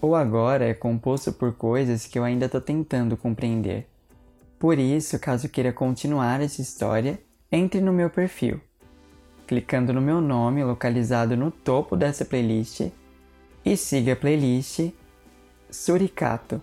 Ou agora é composto por coisas que eu ainda estou tentando compreender. Por isso, caso queira continuar essa história, entre no meu perfil, clicando no meu nome localizado no topo dessa playlist e siga a playlist Suricato.